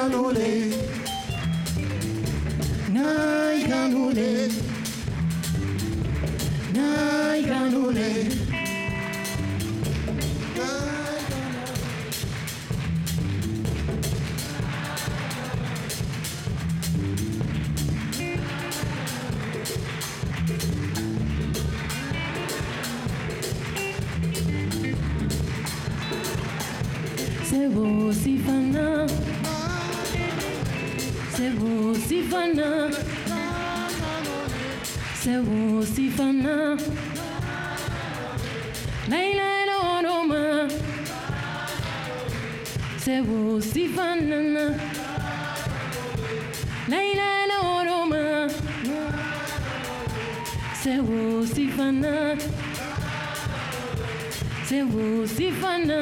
Naiganule. Naiganule. Naiganule. Você vou se sifana Sebo sifana. Sebo sifana. Laila loroma Sebo sifana. Laila loroma Sebo sifana. Sebo sifana.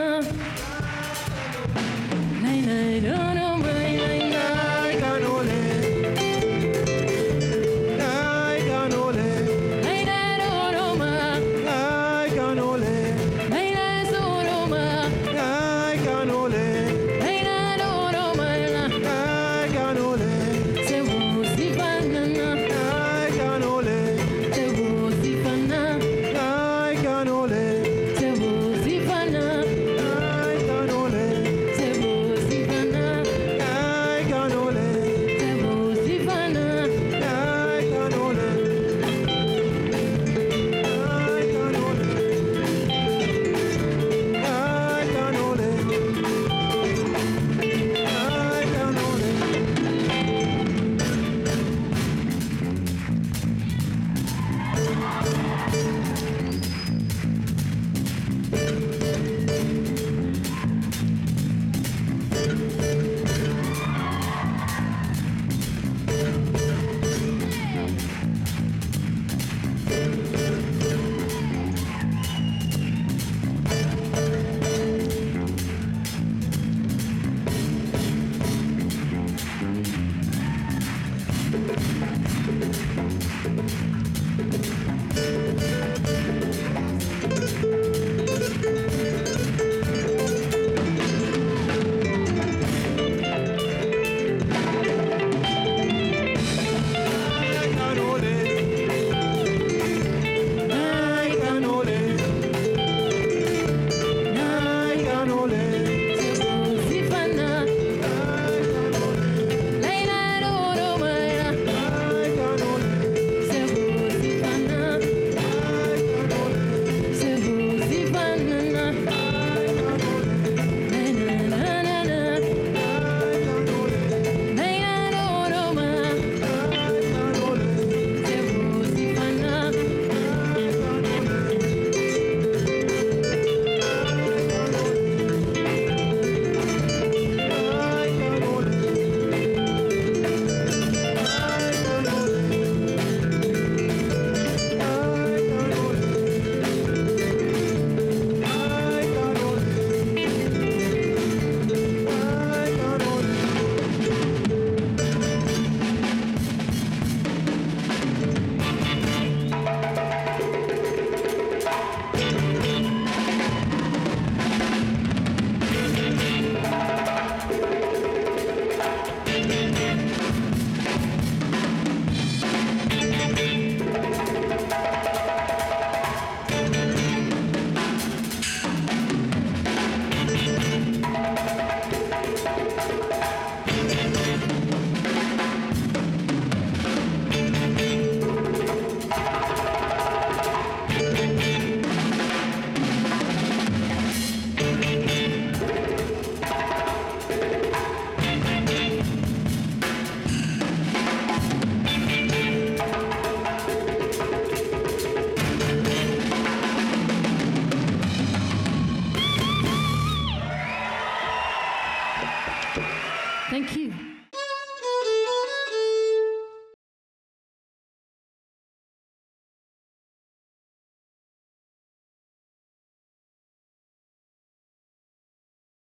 Laila loroma